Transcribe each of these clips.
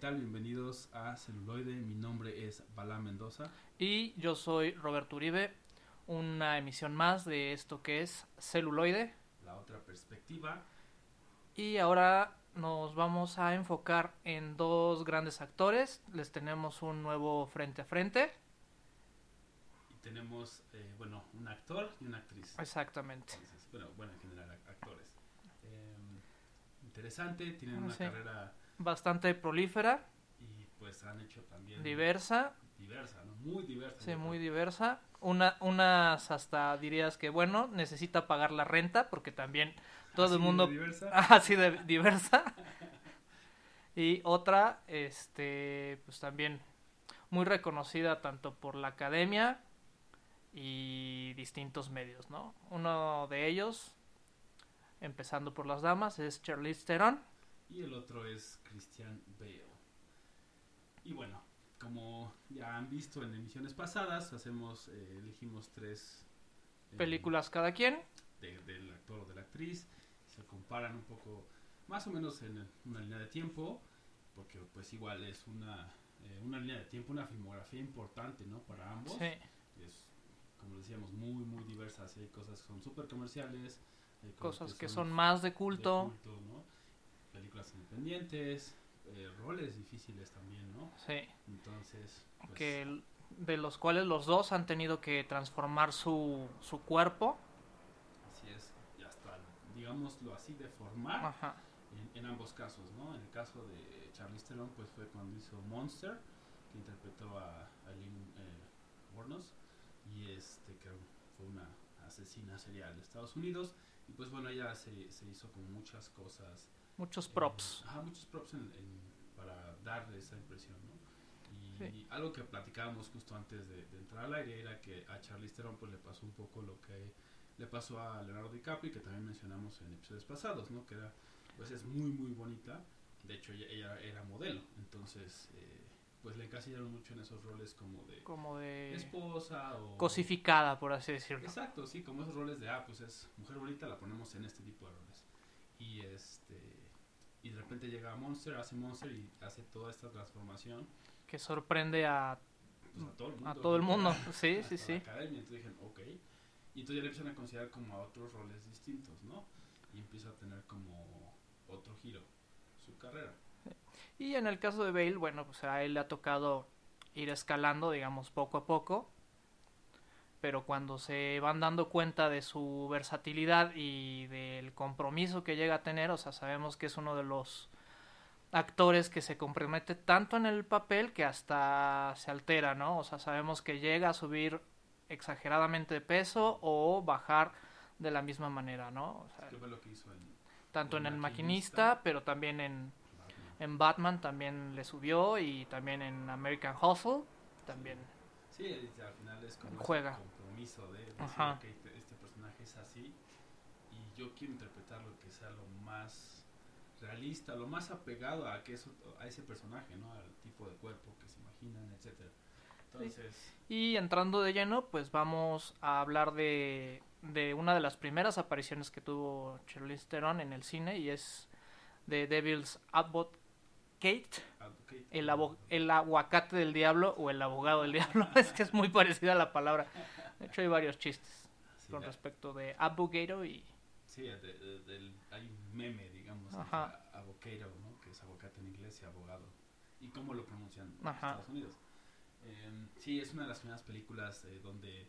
tal? Bienvenidos a Celuloide. Mi nombre es Balá Mendoza. Y yo soy Roberto Uribe. Una emisión más de esto que es Celuloide. La otra perspectiva. Y ahora nos vamos a enfocar en dos grandes actores. Les tenemos un nuevo frente a frente. Y tenemos, eh, bueno, un actor y una actriz. Exactamente. Entonces, bueno, bueno, en general, ac- actores. Eh, interesante, tienen Ah, una sí. carrera Bastante prolífera, y pues han hecho también... diversa. Diversa, ¿no? Muy diversa. Sí, muy diversa. Una, unas hasta dirías que, bueno, necesita pagar la renta porque también todo Así el de mundo diversa. así de diversa. Y otra, este, pues también muy reconocida tanto por la academia y distintos medios, ¿no? Uno de ellos, empezando por las damas, es Charlize Theron. Y el otro es Christian Bale. Y bueno, como ya han visto en emisiones pasadas, hacemos, eh, elegimos tres eh, Películas cada quien. de- del actor o de la actriz. Se comparan un poco, más o menos en el- una línea de tiempo, porque pues igual es una, eh, una línea de tiempo, una filmografía importante, ¿no? Para ambos. Sí, Es, como decíamos, muy, muy diversas. Hay cosas que son súper comerciales. hay cosas que son más de de culto. culto, ¿no? Películas independientes, eh, roles difíciles también, ¿no? Sí, Entonces, pues, que de los cuales los dos han tenido que transformar su, su cuerpo. así es, ya está, digámoslo así, de formar Ajá. en, en ambos casos, ¿no? En el caso de Charlize Theron, pues fue cuando hizo Monster, que interpretó a Eileen eh, y este, que fue una asesina serial de Estados Unidos, y pues bueno, ella se, se hizo con muchas cosas Muchos Eh, props. ajá, muchos props en- en- para dar esa impresión, ¿no? Y Sí. algo que platicábamos justo antes de, de entrar al aire era que a Charlize Theron pues le pasó un poco lo que le pasó a Leonardo DiCaprio y que también mencionamos en episodios pasados, ¿no? Que era, pues es muy muy bonita. De hecho ella, ella era modelo, entonces eh, pues le encasillaron mucho en esos roles como de Como de esposa o cosificada, por así decirlo. Exacto, sí, como esos roles de, ah, pues es mujer bonita, la ponemos en este tipo de roles. Y este y de repente llega Monster, hace Monster y hace toda esta transformación Que sorprende a, pues, a todo el mundo. a todo el mundo. Sí, la sí, sí. academia. Entonces dijeron, ok. Y entonces ya le empiezan a considerar como a otros roles distintos, ¿no? Y empieza a tener como otro giro su carrera. Y en el caso de Bale, bueno, pues a él le ha tocado ir escalando, digamos, poco a poco. Pero cuando se van dando cuenta de su versatilidad y del compromiso que llega a tener, o sea, sabemos que es uno de los actores que se compromete tanto en el papel que hasta se altera, ¿no? O sea, sabemos que llega a subir exageradamente de peso o bajar de la misma manera, ¿no? O sea, ¿Qué fue lo que hizo en tanto en El el Maquinista. maquinista, pero también en, Batman? en Batman también le subió y también en American Hustle también. Sí, al final es como Juega. ese compromiso de decir, Ajá. ok, este, este personaje es así y yo quiero interpretarlo que sea lo más realista, lo más apegado a que eso, a ese personaje, ¿no? Al tipo de cuerpo que se imaginan, etcétera. Entonces, Y entrando de lleno, pues vamos a hablar de, de una de las primeras apariciones que tuvo Charlize Theron en el cine y es de Devil's Advocate, Advocate, el, abo- el aguacate del diablo o el abogado del diablo. es que es muy parecida a la palabra. De hecho hay varios chistes sí, con la- respecto de Abogado y... sí, de- de- del- hay un meme, digamos, avocado, ¿no? Que es aguacate en inglés y abogado. ¿Y cómo lo pronuncian en Ajá. Estados Unidos? Em, sí, es una de las primeras películas eh, donde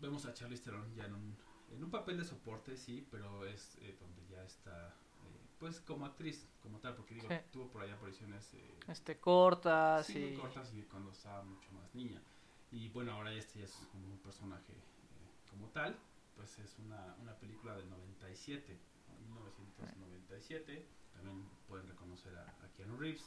vemos a Charlize Theron ya en un, en un papel de soporte, sí, pero es eh, donde ya está, eh, pues como actriz, como tal, porque digo, Sí. tuvo por ahí apariciones eh, Este cortas sí, muy y... cortas y cuando estaba mucho más niña. Y bueno, ahora este ya es como un personaje eh, como tal, pues es una, una película del 97, ¿no? 1997. También pueden reconocer a, a Keanu Reeves.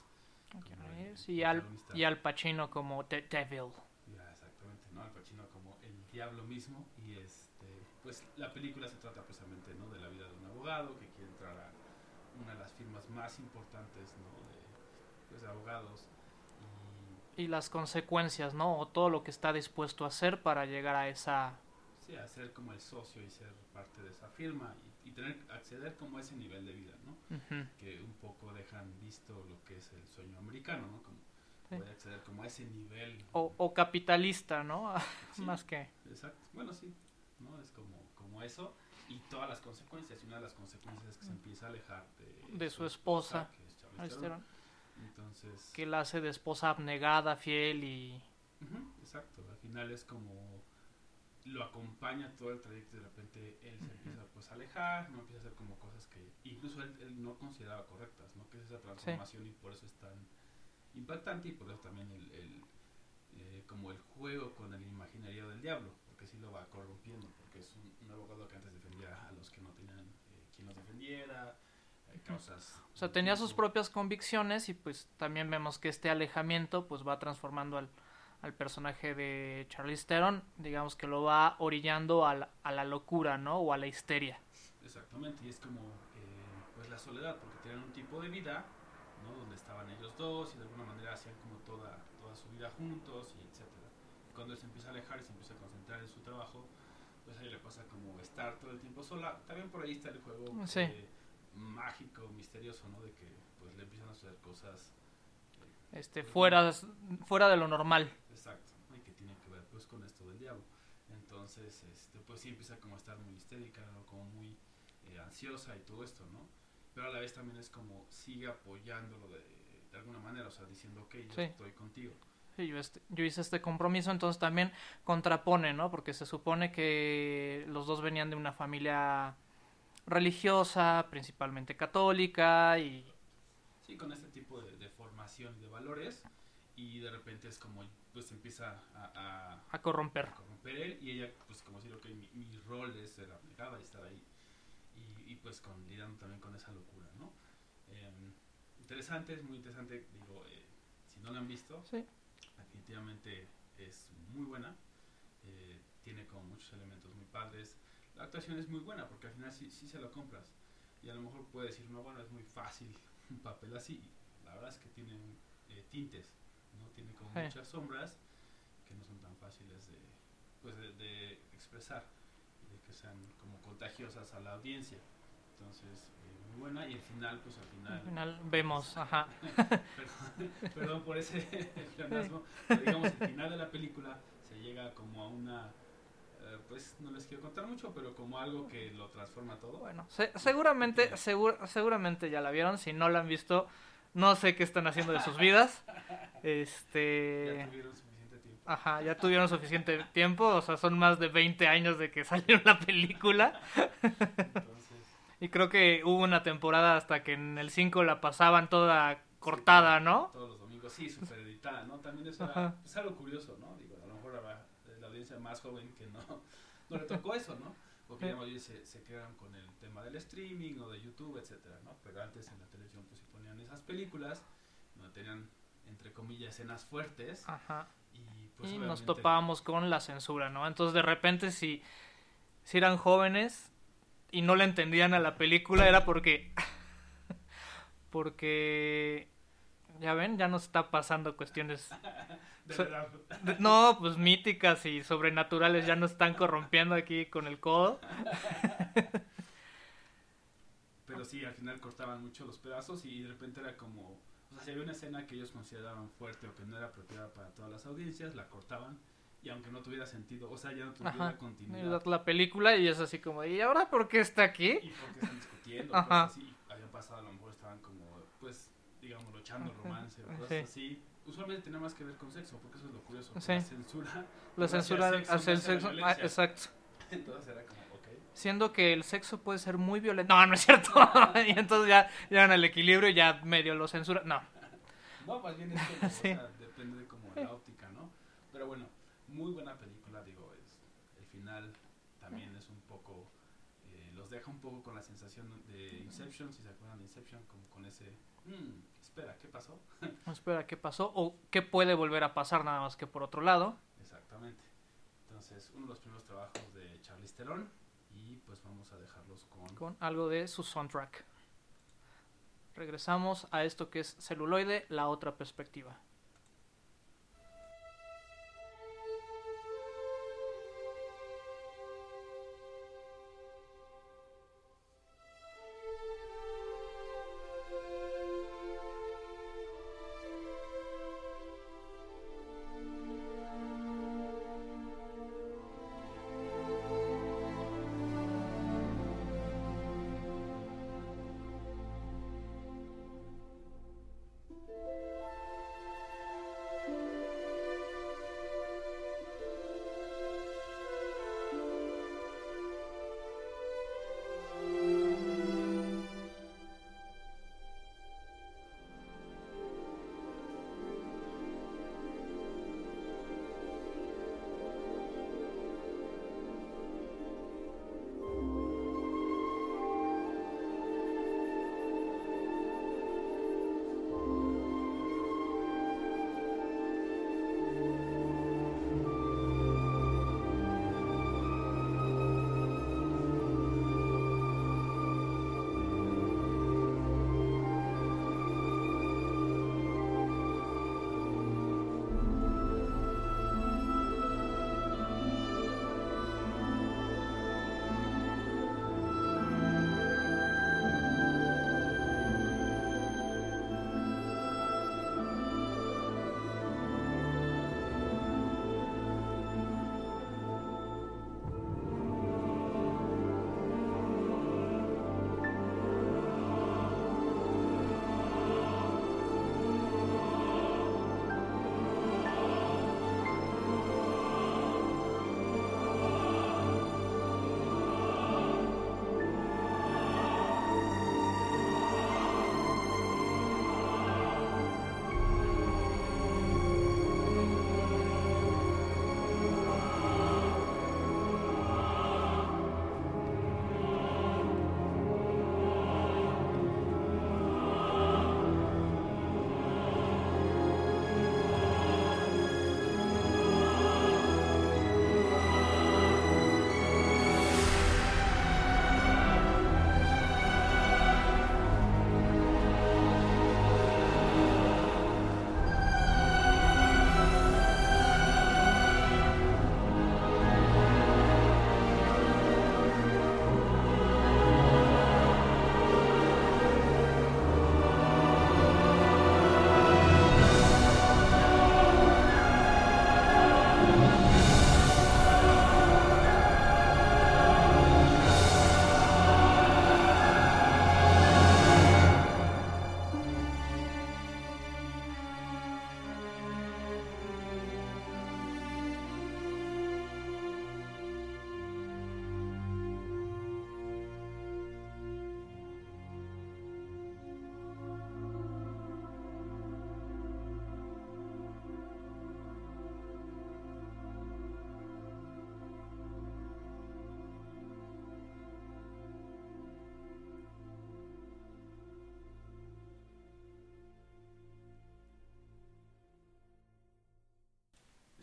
Keanu el y al, y al Pacino como The Devil. Ya, exactamente, ¿no? Al Pacino como el diablo mismo y este, pues la película se trata precisamente, ¿no? De la vida de un abogado que quiere entrar a una de las firmas más importantes, ¿no? De, pues, de abogados y Y las consecuencias, ¿no? O todo lo que está dispuesto a hacer para llegar a esa... Sí, a ser como el socio y ser parte de esa firma y, y tener acceder como a ese nivel de vida, ¿no? Ujú. Que un poco dejan visto lo que es el sueño americano, ¿no? Como Sí. a acceder como a ese nivel. O, o capitalista, ¿no? Sí, Más que... Exacto. Bueno, sí, ¿no? Es como, como eso y todas las consecuencias. Y una de las consecuencias es que se empieza a alejar de, De su esposa, que es Charlize Charlize Theron. Theron, Entonces, que la hace de esposa abnegada, fiel y... Exacto. Al final es como lo acompaña todo el trayecto y de repente él se empieza pues a alejar, no empieza a hacer como cosas que incluso él, él no consideraba correctas, ¿no? Que es esa transformación y por eso es tan impactante y por eso también el, el, eh, como el juego con el imaginario del diablo, porque sí lo va corrompiendo, porque es un, un abogado que antes defendía a los que no tenían eh, quien los defendiera, eh, causas... O sea, tenía sus propias convicciones y pues también vemos que este alejamiento pues va transformando al, al personaje de Charlize Theron, digamos que lo va orillando a la, a la locura, ¿no? O a la histeria. Exactamente, y es como eh, pues la soledad, porque tenían un tipo de vida, ¿no? Donde estaban ellos dos y de alguna manera hacían como toda, toda su vida juntos y etcétera. Y cuando él se empieza a alejar y se empieza a concentrar en su trabajo, pues ahí le pasa como estar todo el tiempo sola. También por ahí está el juego Sí. eh, mágico, misterioso, ¿no? De que pues le empiezan a suceder cosas Este, fuera, fuera de lo normal. Exacto, ¿no? y que tiene que ver pues con esto del diablo. Entonces, este, pues sí empieza como a estar muy histérica, ¿no? como muy eh, ansiosa y todo esto, ¿no? Pero a la vez también es como sigue apoyándolo de, de alguna manera, o sea, diciendo, ok, yo Sí. estoy contigo. Yo, este- yo hice este compromiso, entonces también contrapone, ¿no? Porque se supone que los dos venían de una familia religiosa, principalmente católica, y Sí, con este tipo de, de formación de valores, y de repente es como, pues empieza a, a, a corromper. a corromper él, y ella, pues como decir, ok, mi, mi rol es ser abnegada y estar ahí, y, y pues con, lidiando también con esa locura, ¿no? Em, interesante, es muy interesante, digo, eh, si no lo han visto, Sí. Definitivamente es muy buena, eh, tiene como muchos elementos muy padres, la actuación es muy buena porque al final sí, sí se lo compras, y a lo mejor puede decir, no, bueno, es muy fácil un papel así, la verdad es que tiene eh, tintes, ¿no? Tiene como Sí. muchas sombras que no son tan fáciles de, pues de, de expresar y de que sean como contagiosas a la audiencia. Entonces, eh, muy buena y el final, pues al final, Al final vemos, ajá. perdón, perdón por ese pleonasmo, pero digamos el final de la película se llega como a una, eh, pues no les quiero contar mucho, pero como algo que lo transforma todo. Bueno, se- seguramente, segur- seguramente ya la vieron. Si no la han visto, no sé qué están haciendo de sus vidas. Ya Este. tuvieron suficiente tiempo. Ajá, ya tuvieron suficiente tiempo. O sea, son más de 20 años de que salió la película. Entonces, Y creo que hubo una temporada hasta que en el 5 la pasaban toda cortada, ¿no? todos los domingos, sí, super editada, ¿no? También eso era, es algo curioso, ¿no? Digo, a lo mejor habrá la audiencia más joven que no, no le tocó eso, ¿no? Porque ya más bien se, se quedan con el tema del streaming o de YouTube, etcétera, ¿no? Pero antes en la televisión pues se ponían esas películas donde tenían, entre comillas, escenas fuertes Ajá. y pues y nos topábamos con la censura, ¿no? Entonces de repente si, si eran jóvenes y no le entendían a la película era porque porque ya ven, ya nos está pasando cuestiones de so- de- no, pues míticas y sobrenaturales ya nos están corrompiendo aquí con el codo. Pero sí, al final cortaban mucho los pedazos y de repente era como, o sea, si había una escena que ellos consideraban fuerte o que no era apropiada para todas las audiencias, la cortaban y aunque no tuviera sentido, o sea, ya no tuviera Ajá. continuidad. La película y es así como, ¿y ahora por qué está aquí? Y porque están discutiendo, Ajá. cosas así, habían pasado, a lo mejor estaban como, pues, digamos, echando Ajá. romance cosas Sí. así. Usualmente tenía más que ver con sexo, porque eso es lo curioso. Sí. La censura. La censura sexo, hacia el no hacía sexo. Ah, exacto. Entonces era como, ok. Siendo que el sexo puede ser muy violento. No, no es cierto. y entonces ya llegan al equilibrio y ya medio lo censura. No. No, más bien es como, Sí. o sea, depende de como la óptica, ¿no? Pero bueno, muy buena película, digo, es, el final también es un poco, eh, los deja un poco con la sensación de Inception, si se acuerdan de Inception, como con ese, "Mm, espera, ¿qué pasó? Espera, ¿qué pasó? O qué puede volver a pasar nada más que por otro lado. Exactamente. Entonces, uno de los primeros trabajos de Charlize Theron y pues vamos a dejarlos con... Con algo de su soundtrack. Regresamos a esto que es celuloide, la otra perspectiva.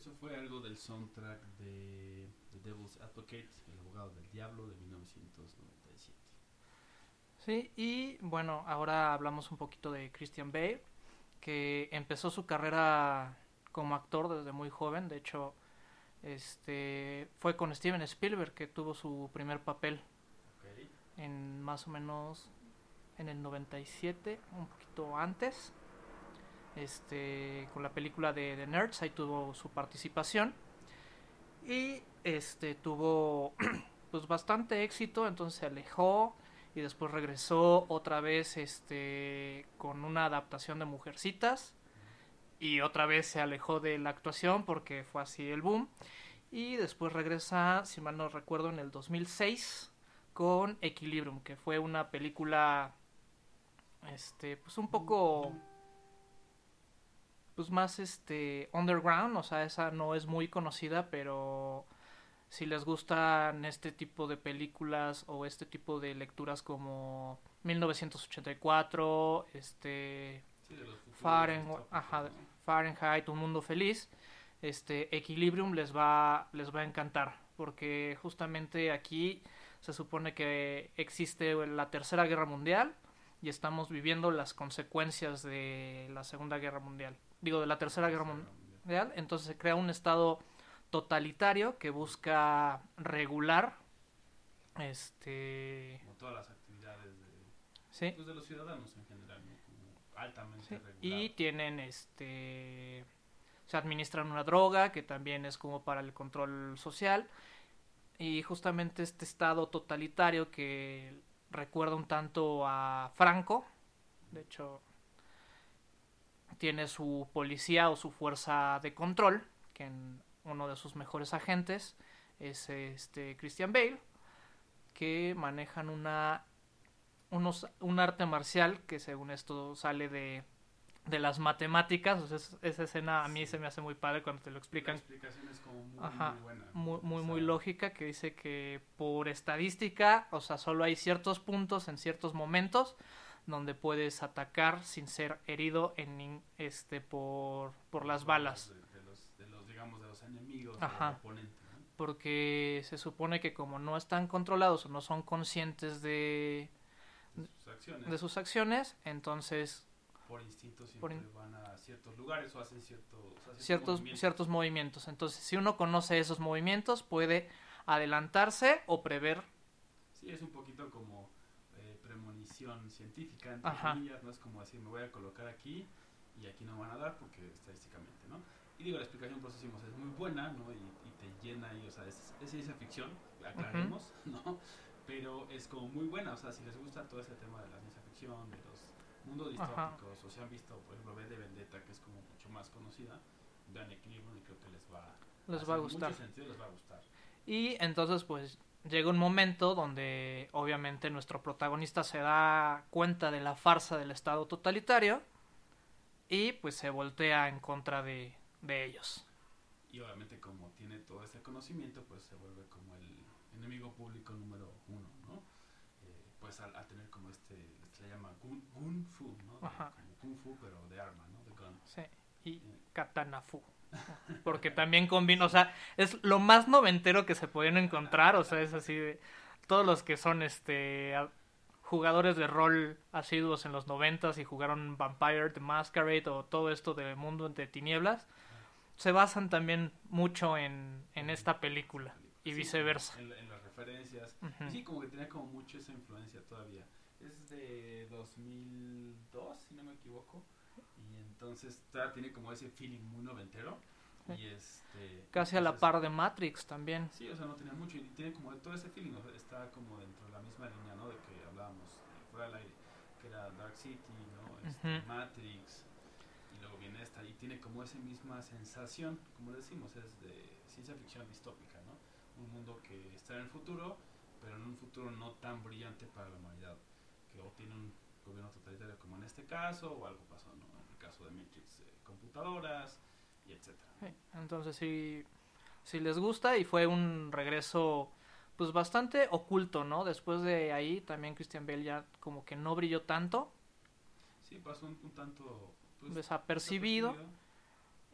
Eso fue algo del soundtrack de The Devil's Advocate, El abogado del diablo de 1997. Sí, y bueno, ahora hablamos un poquito de Christian Bale, que empezó su carrera como actor desde muy joven, de hecho, este fue con Steven Spielberg que tuvo su primer papel Ok. en más o menos en el 97, un poquito antes. Este, con la película de The Nerds, ahí tuvo su participación. Y este tuvo pues bastante éxito, entonces se alejó y después regresó otra vez este con una adaptación de Mujercitas y otra vez se alejó de la actuación porque fue así el boom y después regresa, si mal no recuerdo, en el 2006 con Equilibrium, que fue una película este pues un poco pues más este underground, o sea, esa no es muy conocida, pero si les gustan este tipo de películas o este tipo de lecturas como 1984, este Sí, Fahrenheit, ajá. Fahrenheit, un mundo feliz, este Equilibrium les va les va a encantar, porque justamente aquí se supone que existe la Tercera Guerra Mundial y estamos viviendo las consecuencias de la Segunda Guerra Mundial. Digo, de la Tercera Guerra Mundial, entonces se crea un estado totalitario que busca regular este Como todas las actividades de, sí pues, de los ciudadanos en general, ¿no? Como altamente Sí. Y tienen este se administran una droga que también es como para el control social y justamente este estado totalitario que recuerda un tanto a Franco, de hecho tiene su policía o su fuerza de control, que en uno de sus mejores agentes es este Christian Bale, que manejan una unos, un arte marcial que según esto sale de, de las matemáticas. O sea, es- esa escena a mí se me hace muy padre cuando te lo La explican. explicación es como muy, Ajá, muy buena. Muy, lógica que dice que por estadística, o sea, solo hay ciertos puntos en ciertos momentos donde puedes atacar sin ser herido en este por, por las balas. De, de los, de los, digamos, de los enemigos Ajá. del oponente, ¿no? Porque se supone que como no están controlados o no son conscientes de, De sus acciones. de sus acciones, entonces por instinto siempre por in- van a ciertos lugares o hacen ciertos, o sea, ciertos, movimientos. ciertos movimientos. Entonces, si uno conoce esos movimientos, puede adelantarse o prever. Sí, es un poquito como científica, entre Ajá. comillas, no es como decir, me voy a colocar aquí y aquí no van a dar porque estadísticamente, ¿no? Y digo, la explicación, por eso decimos, es muy buena, ¿no? Y, y te llena y, o sea, es, es ciencia ficción, aclaremos, ¿no? Pero es como muy buena, o sea, si les gusta todo ese tema de la ciencia ficción, de los mundos Ajá. distópicos, o si han visto, por ejemplo, V de Vendetta, que es como mucho más conocida, vean Equilibrium y creo que les va, Les hacer va a gustar. mucho sentido, les va a gustar. Y entonces, pues, llega un momento donde obviamente nuestro protagonista se da cuenta de la farsa del Estado totalitario y pues se voltea en contra de, de ellos. Y obviamente como tiene todo ese conocimiento, pues se vuelve como el enemigo público número uno, ¿no? Eh, pues al, al tener como este, se le llama gun fu, ¿no? De- Ajá. Como kung fu, pero de arma, ¿no? De gun. Sí. Y Katanafu. Porque también combina, o sea, es lo más noventero que se pueden encontrar, o sea, es así de todos los que son este jugadores de rol asiduos en los noventas y jugaron Vampire the Masquerade o todo esto de mundo de tinieblas, se basan también mucho en, en esta película y Sí, viceversa. En, en las referencias. Ujú. Y sí, como que tenía como mucho esa influencia todavía. Es de 2002, si no me equivoco. Entonces todavía tiene como ese feeling muy noventero. Y este... Casi a la par de Matrix también. Sí, o sea, no tenía mucho y tiene como todo ese feeling, está como dentro de la misma línea, ¿no? De que hablábamos eh, fuera del aire, que era Dark City, ¿no? Este, Ujú. Matrix, y luego viene esta, y tiene como esa misma sensación, como decimos, es de ciencia ficción distópica, ¿no? Un mundo que está en el futuro, pero en un futuro no tan brillante para la humanidad, que o tiene un gobierno totalitario como en este caso, o algo pasó, ¿no? En el caso de Matrix, eh, computadoras, y. Sí, Entonces sí, sí les gusta y fue un regreso pues bastante oculto, ¿no? Después de ahí también Christian Bale ya como que no brilló tanto, Sí, pasó un, un tanto... pues, desapercibido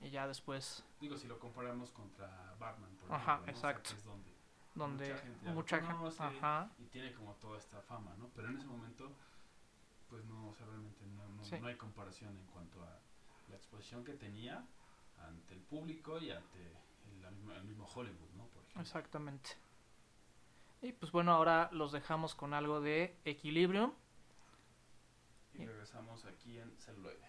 y ya después Digo, si lo comparamos contra Batman, por Ajá, ejemplo, ¿no? O sea, exacto. es donde donde Mucha gente mucha gente conoce. ajá y tiene como toda esta fama, ¿no? Pero en ese momento, pues no, o sea, realmente no, no, Sí. no hay comparación en cuanto a la exposición que tenía ante el público y ante el, mismo Hollywood, ¿no? Por ejemplo. exactamente y pues bueno ahora los dejamos con algo de Equilibrium Y regresamos aquí en celuloide.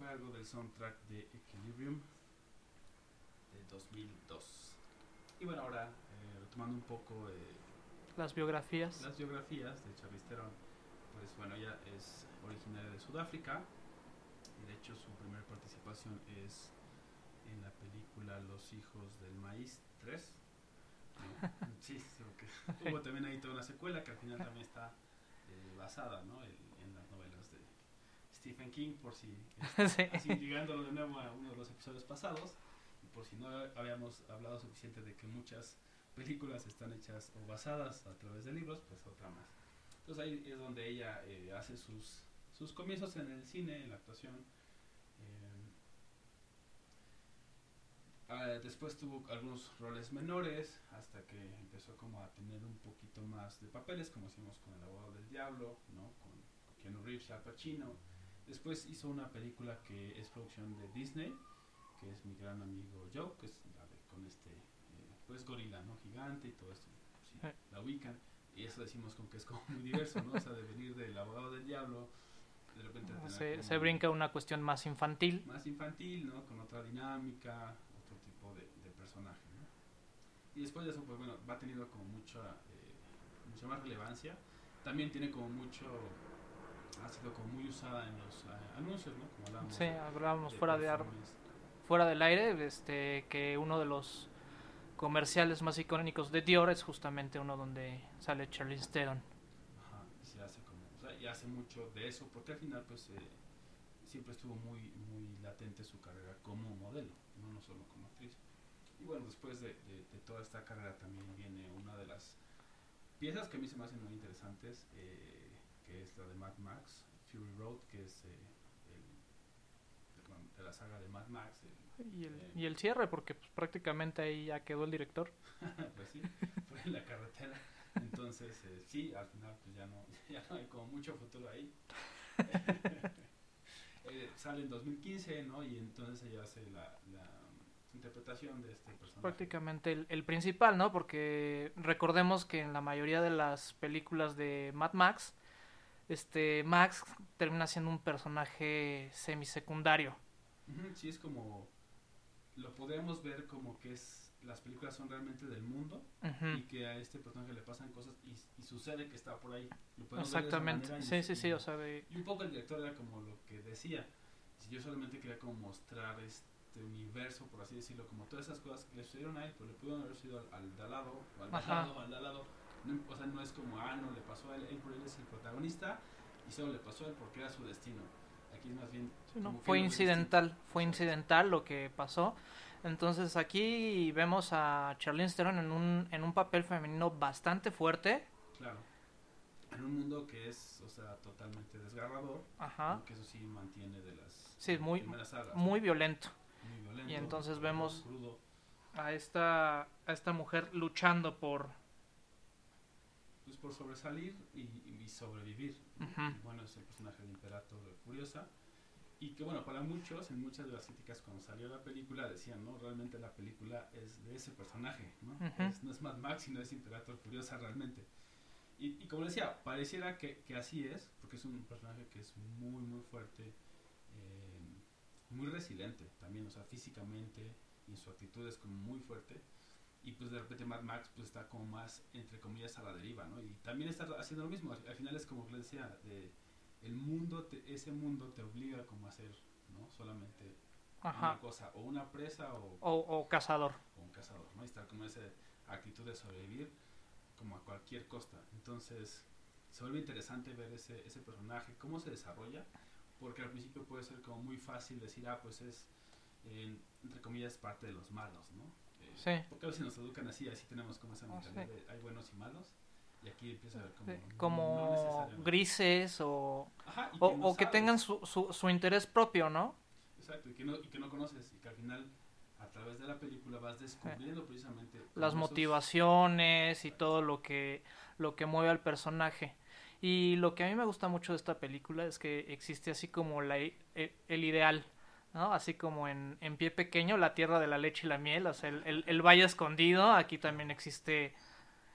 fue algo del soundtrack de Equilibrium de 2002. Y bueno, ahora eh, retomando un poco eh, las biografías las biografías de Charlize Theron, pues bueno, ella es originaria de Sudáfrica y de hecho su primera participación es en la película Los hijos del maíz 3. ¿no? Sí, sí, porque hubo también ahí toda una secuela que al final también está eh, basada ¿no? en, en las novelas de Stephen King, por si Sí. así ligándolo de nuevo a uno de los episodios pasados, y por si no habíamos hablado suficiente de que muchas películas están hechas o basadas a través de libros, pues otra más. Entonces ahí es donde ella eh, hace sus, sus comienzos en el cine, en la actuación. eh, ah, después tuvo algunos roles menores hasta que empezó como a tener un poquito más de papeles, como hicimos con El abogado del diablo, ¿no? con Keanu Reeves, Al Pacino. Después hizo una película que es producción de Disney, que es mi gran amigo Joe, que es la de, con este, eh, pues gorila, ¿no? Gigante y todo esto. Sí, Eh. la ubican. Y eso decimos con que es como muy diverso, ¿no? O sea, de venir del abogado del diablo, de repente tener se, brinca una cuestión más infantil más infantil, ¿no? Con otra dinámica, otro tipo de, de personaje, ¿no? Y después de eso, pues bueno, va teniendo como mucha, eh, mucha más relevancia. También tiene como mucho, ha sido como muy usada en los eh, anuncios, ¿no? Como hablamos sí hablábamos fuera de ar- fuera del aire este que uno de los comerciales más icónicos de Dior es justamente uno donde sale Charlize Theron Ajá, y se hace como, o sea, y hace mucho de eso, porque al final, pues, eh, siempre estuvo muy, muy latente su carrera como modelo, no, no solo como actriz. Y bueno, después de, de- de toda esta carrera también viene una de las piezas que a mí se me hacen muy interesantes, eh, que es la de Mad Max, Fury Road, que es eh, el, de la saga de Mad Max, el- y el, Eh. y el cierre porque pues, prácticamente ahí ya quedó el director pues sí, fue en la carretera. Entonces, eh, sí, al final pues ya no, ya no hay como mucho futuro ahí. Sale en 2015, ¿no? Y entonces ella hace la, la interpretación de este personaje. prácticamente el, el principal no porque recordemos que en la mayoría de las películas de Mad Max este Max termina siendo un personaje semisecundario. Sí, es como. Lo podríamos ver como que es. Las películas son realmente del mundo Ujú, y que a este personaje le pasan cosas y, y sucede que está por ahí. Lo podemos ver de Exactamente. manera y- Sí, sí, sí, o sea, de... Y un poco el director era como lo que decía. Si yo solamente quería como mostrar este universo, por así decirlo, como todas esas cosas que le sucedieron a él, pues le pudieron haber sido al, al de al lado, o al de al lado, al de al lado. No, o sea, no es como, ah, no, le pasó a él, él por él es el protagonista y solo le pasó a él porque era su destino. Aquí es más bien... Sí, ¿no? que Fue incidental, fue Exacto. incidental lo que pasó. Entonces aquí vemos a Charlize Theron en un, en un papel femenino bastante fuerte. Claro. En un mundo que es, o sea, totalmente desgarrador, Ajá. aunque eso sí mantiene de las Sí, muy- primeras sagas. Muy violento. muy violento, y entonces vemos- crudo. A esta, a esta mujer luchando por... por sobresalir y, y sobrevivir. ¿no? Ujú. Y bueno, es el personaje de Imperator de Furiosa. Y que bueno, para muchos, en muchas de las críticas cuando salió la película decían, no, realmente la película es de ese personaje, ¿no? Ujú. Es- no es Mad Max, sino es Imperator Furiosa realmente. Y, y como decía, pareciera que, que así es, porque es un personaje que es muy, muy fuerte, eh, muy resiliente también, o sea, físicamente y su actitud es como muy fuerte. Y pues de repente Mad Max pues está como más, entre comillas, a la deriva, ¿no? Y también está haciendo lo mismo. Al, al final es como que le decía, de, el mundo, te- ese mundo te obliga como a hacer, ¿no? Solamente Ajá. una cosa, o una presa o, O, o cazador. o un cazador, ¿no? Y estar como esa actitud de sobrevivir como a cualquier costa. Entonces, se vuelve interesante ver ese, ese personaje, cómo se desarrolla, porque al principio puede ser como muy fácil decir, ah, pues es, eh, entre comillas, parte de los malos, ¿no? Eh, Sí. Porque a veces nos educan así, así tenemos como esa Ah, mentalidad sí. de hay buenos y malos, y aquí empieza a ver como... Sí, grises o, Ajá, o, no o que tengan su, su, su interés propio, ¿no? Exacto, y que, no, y que no conoces, y que al final, a través de la película, vas descubriendo precisamente... Las motivaciones y todo lo que, lo que mueve al personaje. Y lo que a mí me gusta mucho de esta película es que existe así como la, i- e- el ideal, ¿no? Así como en, en Pie Pequeño, la tierra de la leche y la miel, o sea, el, el- el valle escondido, aquí también existe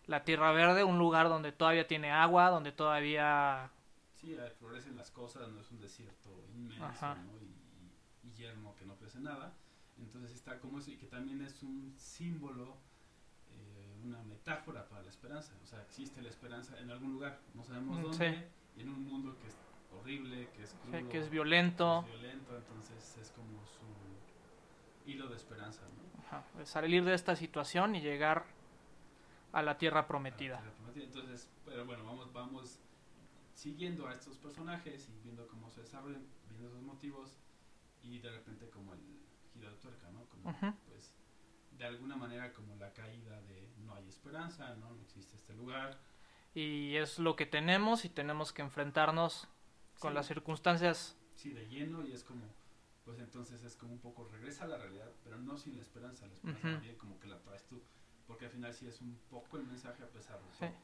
la tierra verde, un lugar donde todavía tiene agua, donde todavía... Sí, florecen las cosas, no es un desierto inmenso. ¿no? Y, yermo que no crece nada. Entonces está como eso, y que también es un símbolo, eh, una metáfora para la esperanza. O sea, existe la esperanza en algún lugar, no sabemos Mm, dónde, sí. y en un mundo que es horrible, que es crudo, que es violento, es violento, entonces es como su hilo de esperanza, ¿no? ajá, de salir de esta situación y llegar a la tierra prometida. la tierra prometida. Entonces, pero bueno, vamos, vamos siguiendo a estos personajes y viendo cómo se desarrollan, viendo sus motivos y de repente como el giro de tuerca, ¿no? Como pues de alguna manera como la caída de no hay esperanza, ¿no? No existe este lugar. Y es lo que tenemos y tenemos que enfrentarnos con Sí, las circunstancias. sí, de lleno y es como pues entonces es como un poco regresa a la realidad, pero no sin la esperanza, la esperanza Ujú. más bien como que la traes tú, porque al final sí es un poco el mensaje a pesar de Sí. todo.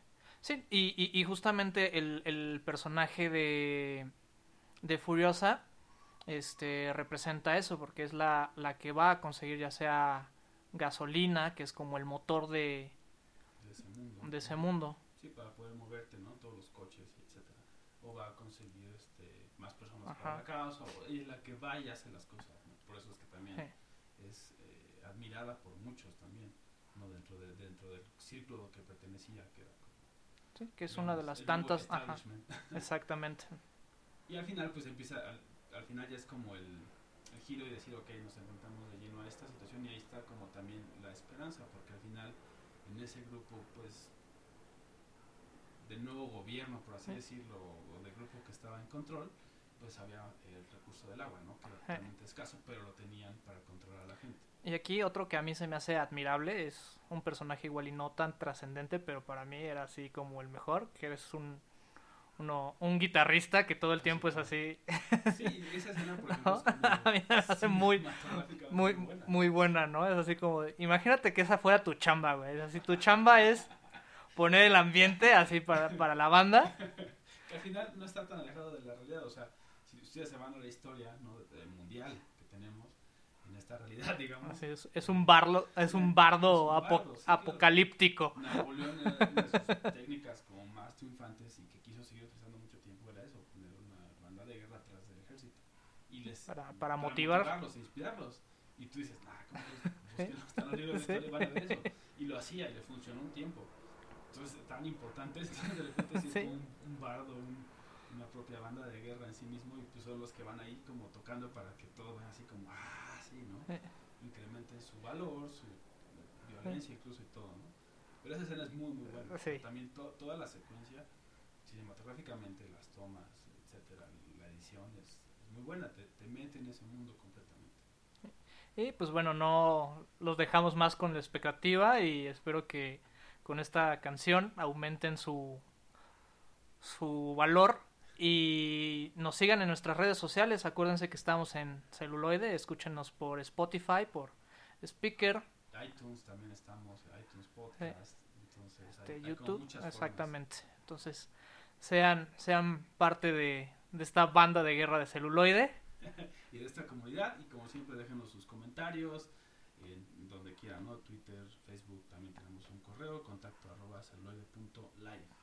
Sí, y, y, y justamente el, el personaje de, de Furiosa este, representa eso, porque es la, la que va a conseguir ya sea gasolina, que es como el motor de, de ese mundo. de ese mundo. Sí, para poder moverte, ¿no? Todos los coches, etcétera. O va a conseguir más personas Ajá. para la causa, o es la que vaya a hacer las cosas. ¿no? Por eso es que también Sí. es eh, admirada por muchos también, ¿no? Dentro, de, dentro del círculo que pertenecía, que era como, Sí, que es una de las tantas... Ajá, exactamente. Y al final, pues empieza, al, al final ya es como el, el giro y decir, ok, nos enfrentamos de lleno a esta situación y ahí está como también la esperanza, porque al final en ese grupo, pues, del nuevo gobierno, por así Sí. decirlo, o del grupo que estaba en control, pues había el recurso del agua, ¿no? Que era realmente escaso, pero lo tenían para controlar a la gente. Y aquí otro que a mí se me hace admirable es un personaje igual y no tan trascendente, pero para mí era así como el mejor, que es un, uno, un guitarrista que todo el Así tiempo es como- así Sí, esa escena, por No, ejemplo, es a mí me hace muy- buena. muy buena, ¿no? Es así como, de- imagínate que esa fuera tu chamba, güey. Es así, tu chamba es poner el ambiente así para, para la banda. que al final no está tan alejado de la realidad. O sea, ustedes se van a la historia ¿no? del mundial que tenemos en esta realidad, digamos. Así es, es un bardo, es un bardo, Es un apo- bardo, sí, claro. apocalíptico. Napoleón era una de sus técnicas como más triunfantes y que quiso seguir utilizando mucho tiempo era eso, poner una banda de guerra atrás del ejército. Y les, Para- para motivar. motivarlos, inspirarlos. Y tú dices, nah, ¿cómo que pues que no están los libros de Sí. historia van a ver eso? Y lo hacía y le funcionó un tiempo. Entonces, tan importante es que de repente sí Sí. un, un bardo, un- una propia banda de guerra en sí mismo y pues son los que van ahí como tocando para que todo vaya así como, ah, sí, ¿no? Eh. Incrementen su valor, su violencia incluso y todo, ¿no? Pero esa escena es muy, muy buena. Sí. También to- toda la secuencia, cinematográficamente, las tomas, etcétera, la edición es, es muy buena, te, te mete en ese mundo completamente. Y pues bueno, no los dejamos más con la expectativa y espero que con esta canción aumenten su, su valor y nos sigan en nuestras redes sociales. Acuérdense que estamos en celuloide, escúchenos por Spotify, por Speaker, iTunes también estamos, iTunes Podcast, entonces este, hay, hay YouTube, formas. exactamente. Entonces, sean, sean parte de, de esta banda de guerra de celuloide. y de esta comunidad y como siempre déjenos sus comentarios en donde quieran, ¿no? Twitter, Facebook, también tenemos un correo, contacto arroba celuloide.live.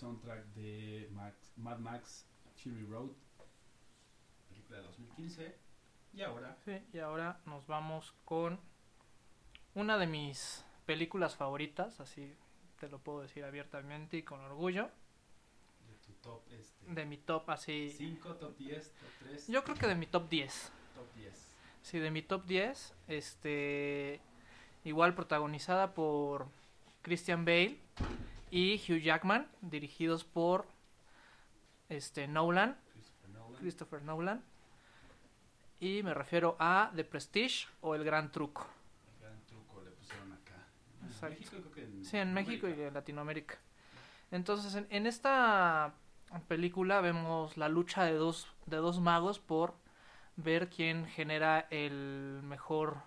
soundtrack de Max, Mad Max Fury Road, película de 2015. Y ahora, Sí, y ahora nos vamos con una de mis películas favoritas, así te lo puedo decir abiertamente y con orgullo, de tu top este, de mi top así, 5, top 10, top 3, yo creo que de mi top 10. top 10. Sí, de mi top 10, este, igual protagonizada por Christian Bale y Hugh Jackman, dirigidos por este Nolan, Christopher Nolan. Christopher Nolan. Y me refiero a The Prestige o El Gran Truco. El gran truco le pusieron acá. En. México, creo que en Sí, en México y en Latinoamérica. Entonces, en, en esta película vemos la lucha de dos, de dos magos por ver quién genera el mejor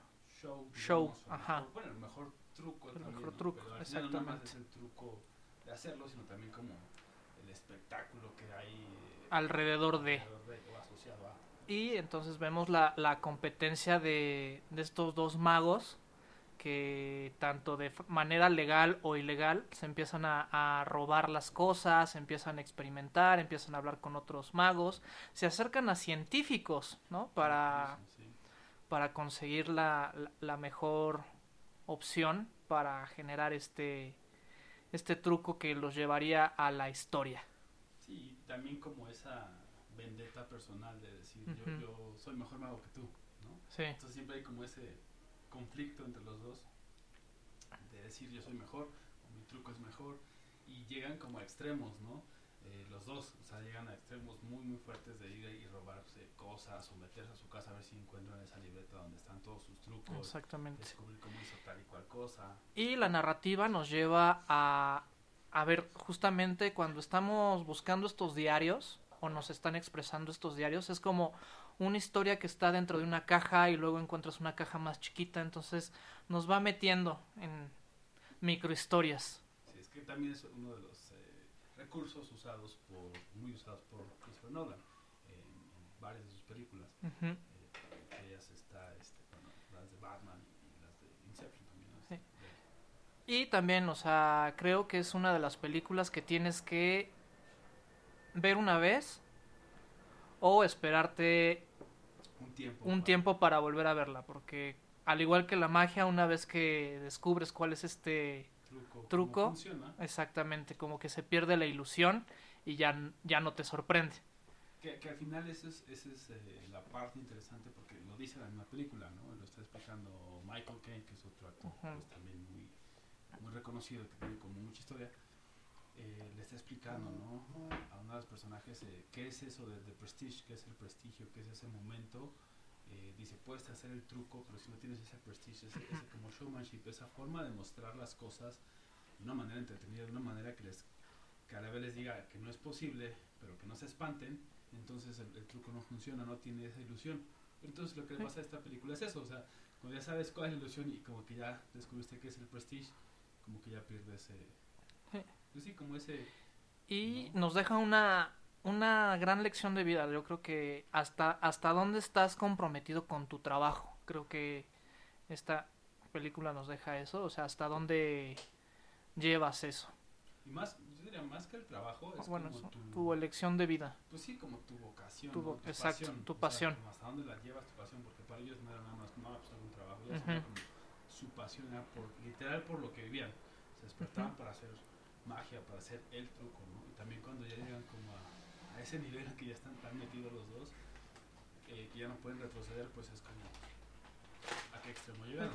show, Show, ajá. bueno, el mejor truco El también, mejor truco, final no exactamente. es el truco de hacerlo, sino también como el espectáculo que hay eh, alrededor de. alrededor de, o asociado a. Y entonces vemos la, la competencia de, de estos dos magos que tanto de manera legal o ilegal se empiezan a, a robar las cosas, empiezan a experimentar, empiezan a hablar con otros magos, se acercan a científicos, ¿no? Para, Sí, sí. para conseguir la, la, la mejor opción para generar este, este truco que los llevaría a la historia. Sí, también como esa vendetta personal de decir yo, yo soy mejor mago que tú, ¿no? Sí, Entonces siempre hay como ese conflicto entre los dos de decir yo soy mejor o mi truco es mejor y llegan como a extremos, ¿no? Eh, los dos, o sea, llegan a extremos muy muy fuertes de ir y robarse cosas o meterse a su casa a ver si encuentran esa libreta donde están todos sus trucos, exactamente. descubrir cómo hizo tal y cual cosa. Y la narrativa nos lleva a, a ver justamente cuando estamos buscando estos diarios o nos están expresando estos diarios, es como una historia que está dentro de una caja y luego encuentras una caja más chiquita, entonces nos va metiendo en microhistorias. Sí, es que también es uno de los recursos usados por, muy usados por Christopher Nolan en, en varias de sus películas. Ujú. Eh, entre ellas está este, bueno, las de Batman y las de Inception también. Sí. De- Y también, o sea, creo que es una de las películas que tienes que ver una vez o esperarte un tiempo. un para- tiempo para volver a verla, porque al igual que la magia, una vez que descubres cuál es este truco. truco. funciona. exactamente, como que se pierde la ilusión y ya, ya no te sorprende. Que, que al final esa es, esa es eh, la parte interesante porque lo dice la misma película, ¿no? Lo está explicando Michael Caine, que es otro actor pues, también muy, muy reconocido, que tiene como mucha historia. Eh, le está explicando, ¿no? A uno de los personajes eh, qué es eso de, de prestige, qué es el prestigio, qué es ese momento. Eh, dice, puedes hacer el truco, pero si no tienes ese prestige, ese, ese como showmanship, esa forma de mostrar las cosas de una manera entretenida, de una manera que les que a la vez les diga que no es posible, pero que no se espanten, entonces el, el truco no funciona, no tiene esa ilusión. Entonces lo que le pasa a esta película es eso, o sea, cuando ya sabes cuál es la ilusión y como que ya descubriste que es el prestige, como que ya pierdes ese... Sí. Pues sí, como ese... Y No. nos deja una, una gran lección de vida. Yo creo que hasta, hasta dónde estás comprometido con tu trabajo. Creo que esta película nos deja eso, o sea, hasta dónde llevas eso. Y más, yo diría más que el trabajo, es bueno, como eso, tu, tu elección de vida. Pues sí, como tu vocación, Tu ¿no? vo- exacto, tu o sea, pasión. hasta dónde la llevas tu pasión, porque para ellos no era nada más, no, pues algún trabajo, ya era como su pasión era por, literal por lo que vivían. Se despertaban para hacer magia, para hacer el truco, ¿no? Y también cuando ya llegan como a, a ese nivel que ya están tan metidos los dos, eh, que ya no pueden retroceder, pues es como a qué extremo llegaron.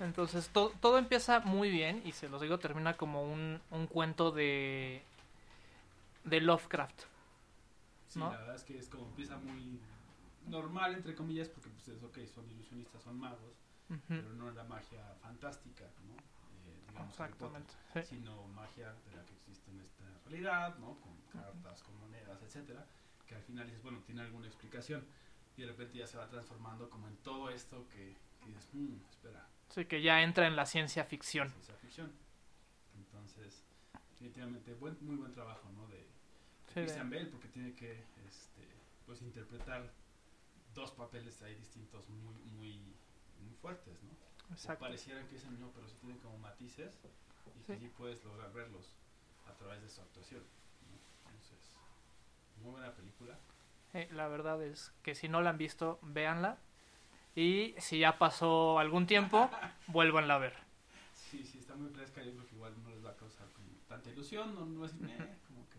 Entonces to- todo empieza muy bien y se los digo, termina como un, un cuento de, de Lovecraft. Sí, ¿No? la verdad es que es como empieza muy normal, entre comillas, porque pues es ok, son ilusionistas, son magos, Ujú, pero no la magia fantástica, ¿no? Eh, digamos, Harry Potter, Exactamente. sí. sino magia de la que existe en esta realidad, ¿no? Con cartas, con monedas, etcétera, que al final dices, bueno, tiene alguna explicación y de repente ya se va transformando como en todo esto que, que dices, "Mm, espera, Sí, que ya entra en la ciencia ficción. ciencia ficción. Entonces, definitivamente buen, muy buen trabajo, ¿no? De, Sí, de- Christian Bale porque tiene que este, pues interpretar dos papeles ahí distintos muy muy muy fuertes, ¿no? Que exacto. parecieran que es el mismo, pero sí tienen como matices y que Sí. sí puedes lograr verlos. A través de su actuación. ¿no? Entonces, muy buena película. Eh, la verdad es que si no la han visto, véanla. Y si ya pasó algún tiempo, vuélvanla a ver. Sí, sí, está muy fresca. Yo creo que igual no les va a causar como tanta ilusión. No, no es eh, como que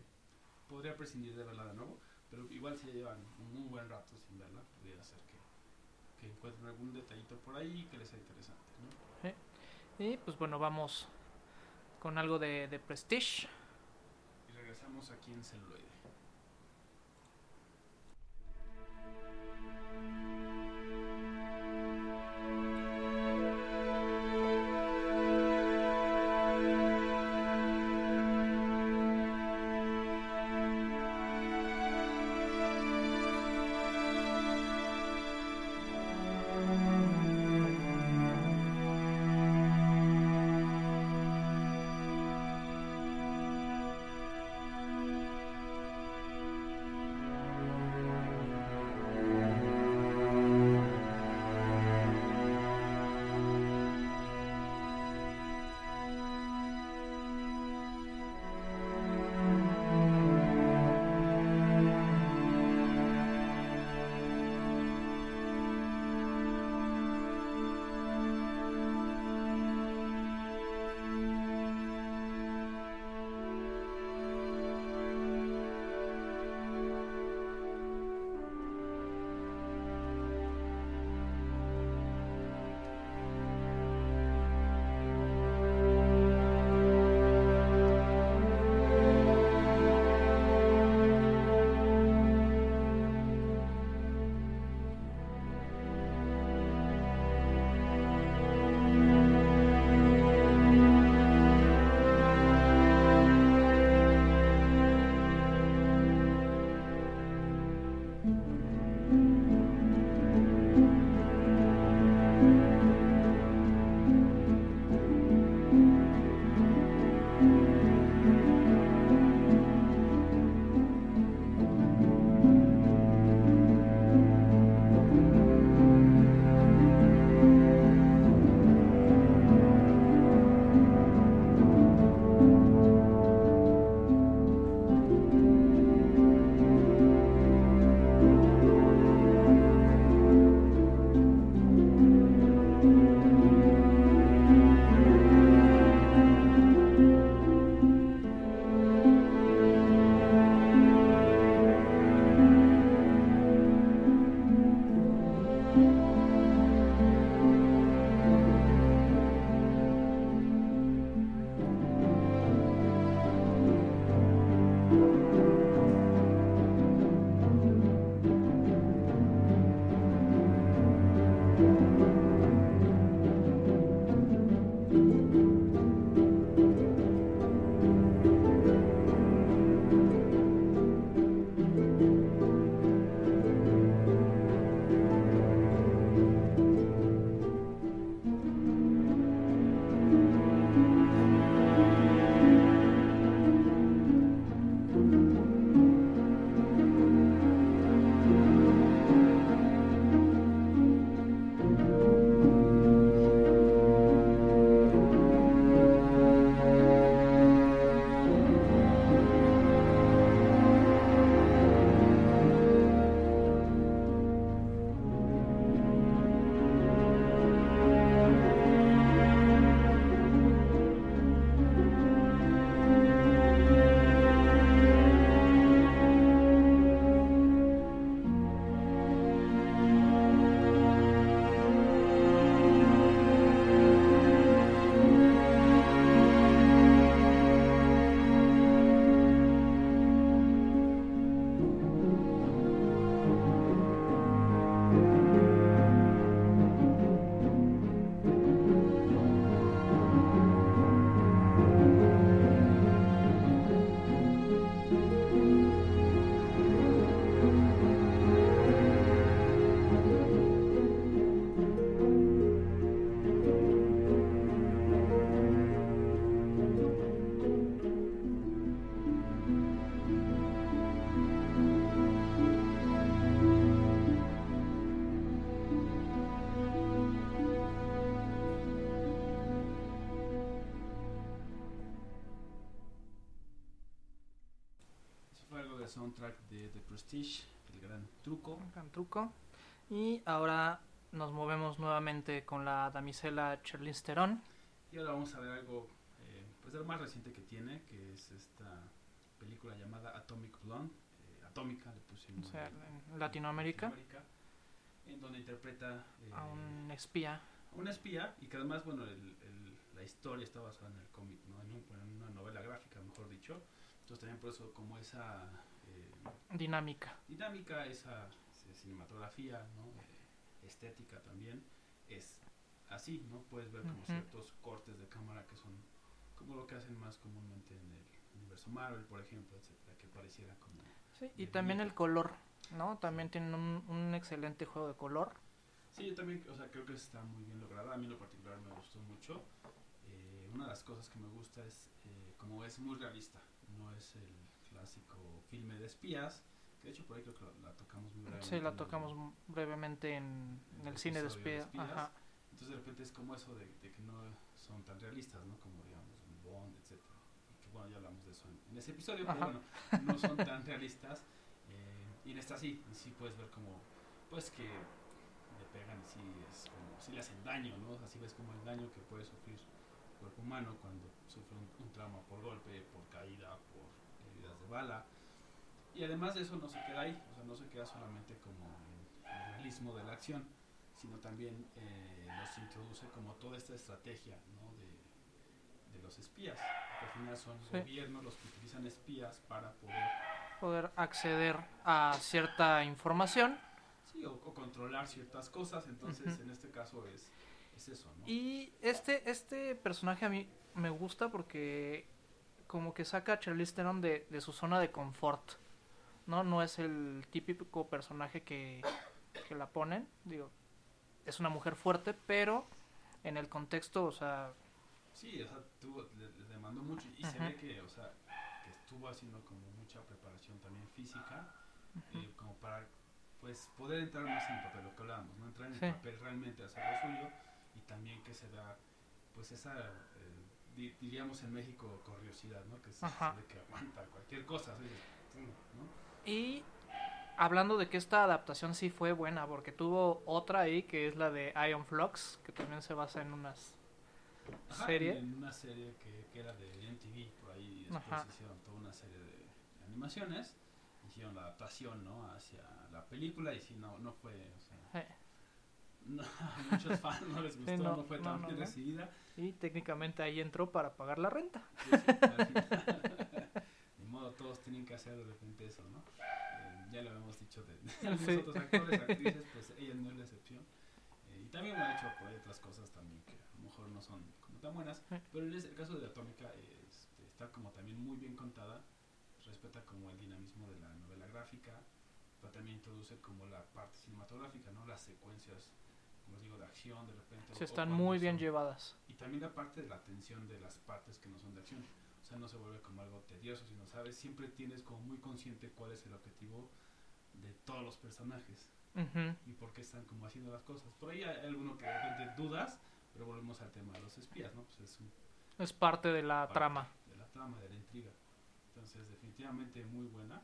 podría prescindir de verla de nuevo. Pero igual si llevan un buen rato sin verla, podría ser que, que encuentren algún detallito por ahí que les sea interesante. ¿no? Y pues bueno, vamos con algo de, de Prestige. Y regresamos aquí en celuloide. El soundtrack de The Prestige, el gran truco. Un gran truco. Y ahora nos movemos nuevamente con la damisela Charlize Theron. Y ahora vamos a ver algo, eh, pues de lo más reciente que tiene, que es esta película llamada Atomic Blonde, eh, Atómica, le O pusimos. sea, en- Latinoamérica. Latinoamérica, en donde interpreta eh, A un espía. a una espía y que además, bueno, el- el- la historia está basada en el cómic, ¿no? En, un- en una novela gráfica, mejor dicho. Entonces también por eso como esa Dinámica. dinámica, esa eh, cinematografía, ¿no? Eh, estética también, es así, ¿no? Puedes ver como Ujú. ciertos cortes de cámara que son como lo que hacen más comúnmente en el universo Marvel, por ejemplo, etcétera, que pareciera como... Sí, y también el color, ¿no? También tienen un, un excelente juego de color. Sí, yo también, o sea, creo que está muy bien lograda. A mí en lo particular me gustó mucho. Eh, una de las cosas que me gusta es eh, como es muy realista. No es el clásico filme de espías. Que de hecho por ahí creo que la, la tocamos muy brevemente. Sí, la en el- tocamos m- brevemente en, en el el cine de episodio de espía. espías. Ajá. Entonces de repente es como eso de, de que no son tan realistas, ¿no? Como digamos un Bond, etcétera. Y que bueno, ya hablamos de eso en, en ese episodio, pero Ajá. bueno, no son tan realistas. Eh, y en esta sí, sí puedes ver como, pues que le pegan y sí es como, sí le hacen daño, ¿no? Así ves como el daño que puede sufrir el cuerpo humano cuando sufre un, un trauma por golpe, por caída, por de bala. Y además de eso no se queda ahí, o sea, no se queda solamente como el realismo de la acción, sino también eh, introduce como toda esta estrategia, ¿no? De, de los espías, que al final son Sí. gobiernos los que utilizan espías para poder Poder acceder a cierta información. Sí, o, o controlar ciertas cosas, entonces Ujú. en este caso es, es eso, ¿no? Y este, este personaje a mí me gusta porque como que saca a Charlize Theron de, de su zona de confort. ¿no? no es el típico personaje que, que la ponen. Digo, es una mujer fuerte, pero en el contexto, o sea, Sí, o sea, tuvo, le, le demandó mucho y se ve que, o sea, que estuvo haciendo como mucha preparación también física, eh, como para, pues, poder entrar más en el papel, lo que hablábamos, ¿no? Entrar en Sí. el papel realmente, hacer lo suyo y también que se da, pues, esa, diríamos en México, curiosidad, ¿no? Que se ve que aguanta cualquier cosa, así de, ¿no? Y hablando de que esta adaptación sí fue buena, porque tuvo otra ahí que es la de Iron Flux, que también se basa en unas Ajá, serie. En una serie que, que era de MTV, por ahí después Ajá. hicieron toda una serie de animaciones, hicieron la adaptación, ¿no? Hacia la película y sí, no, no fue, o sea, no, a muchos fans no les gustó, no, no, fue tan no, bien recibida. y técnicamente ahí entró para pagar la renta. Sí, Ni modo, todos tienen que hacer de repente eso, ¿no? Eh, ya lo habíamos dicho de, de algunos Sí. otros actores, actrices, pues ella no es la excepción. Eh, y también ha hecho por ahí otras cosas también que a lo mejor no son como tan buenas, pero en el caso de Atómica este, está como también muy bien contada, respeta como el dinamismo de la novela gráfica, pero también introduce como la parte cinematográfica, ¿no? Las secuencias, como digo, de acción de repente. o están muy bien son- llevadas. y también la parte de la tensión de las partes que no son de acción. O sea, no se vuelve como algo tedioso, sino, ¿sabes? Siempre tienes como muy consciente cuál es el objetivo de todos los personajes Ujú. y por qué están como haciendo las cosas. Por ahí hay alguno que de repente dudas, pero volvemos al tema de los espías, ¿no? Pues es un Es parte de la parte trama. De la trama, de la intriga. Entonces, definitivamente muy buena.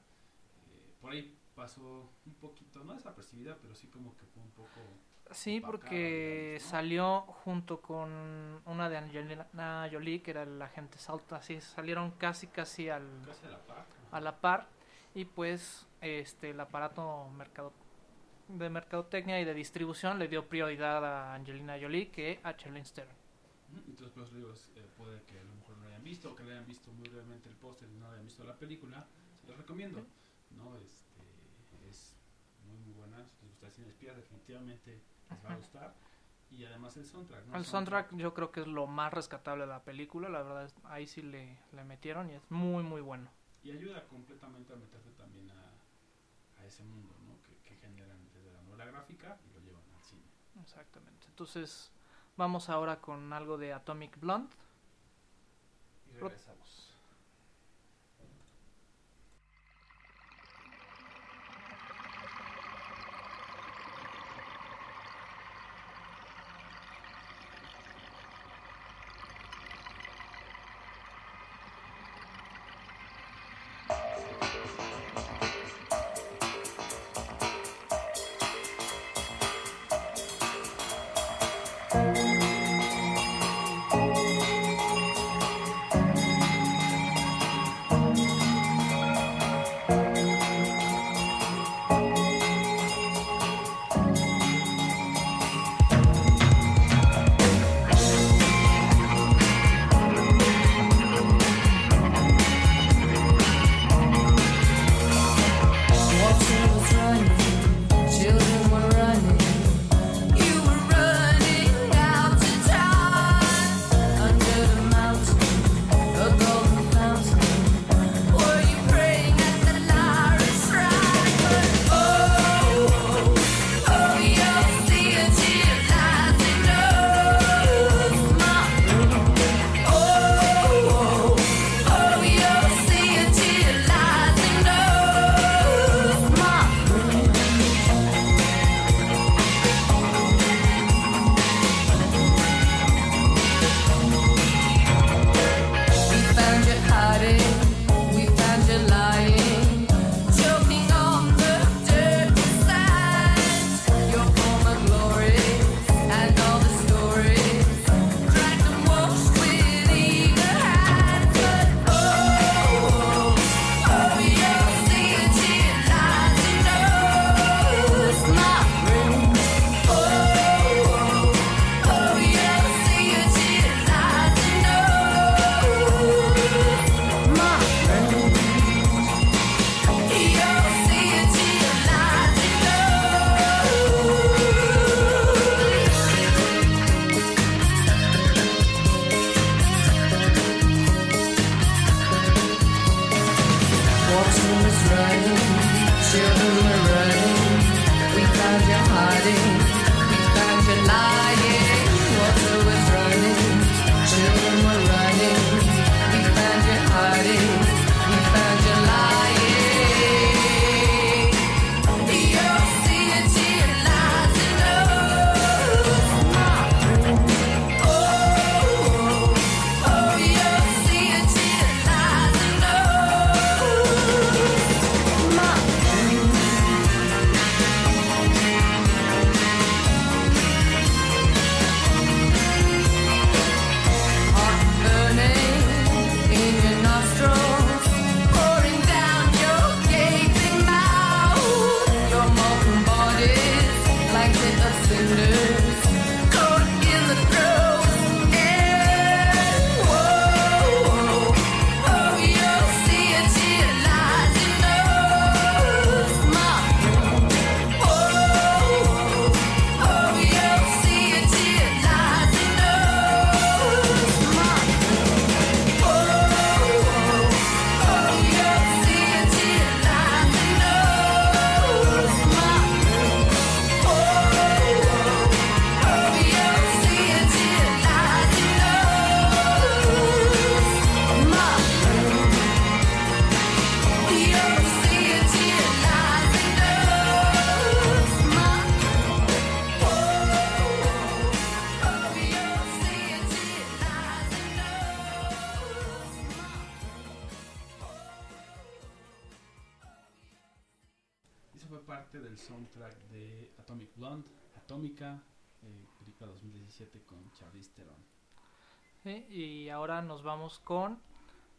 Eh, por ahí pasó un poquito, no desapercibida, pero sí como que fue un poco... Sí, porque salió junto con una de Angelina Jolie, que era el agente Salta, así salieron casi casi al, casi a la par. a la par y pues este el aparato mercado de mercadotecnia y de distribución le dio prioridad a Angelina Jolie que a Charlize Theron. Entonces, pues es, eh, puede que a lo mejor no hayan visto o que le hayan visto muy brevemente el póster y no hayan visto la película, se los recomiendo. ¿no? Este, es muy, muy buena. Si les gusta el cine de espías, definitivamente les va a gustar. Y además el soundtrack. ¿no? El soundtrack yo creo que es lo más rescatable de la película, la verdad es- ahí sí le, le metieron y es muy muy bueno. Y ayuda completamente a meterte también a, a ese mundo ¿no? que, que generan desde la novela gráfica y lo llevan al cine. Exactamente. Entonces vamos ahora con algo de Atomic Blonde. Y regresamos. Con,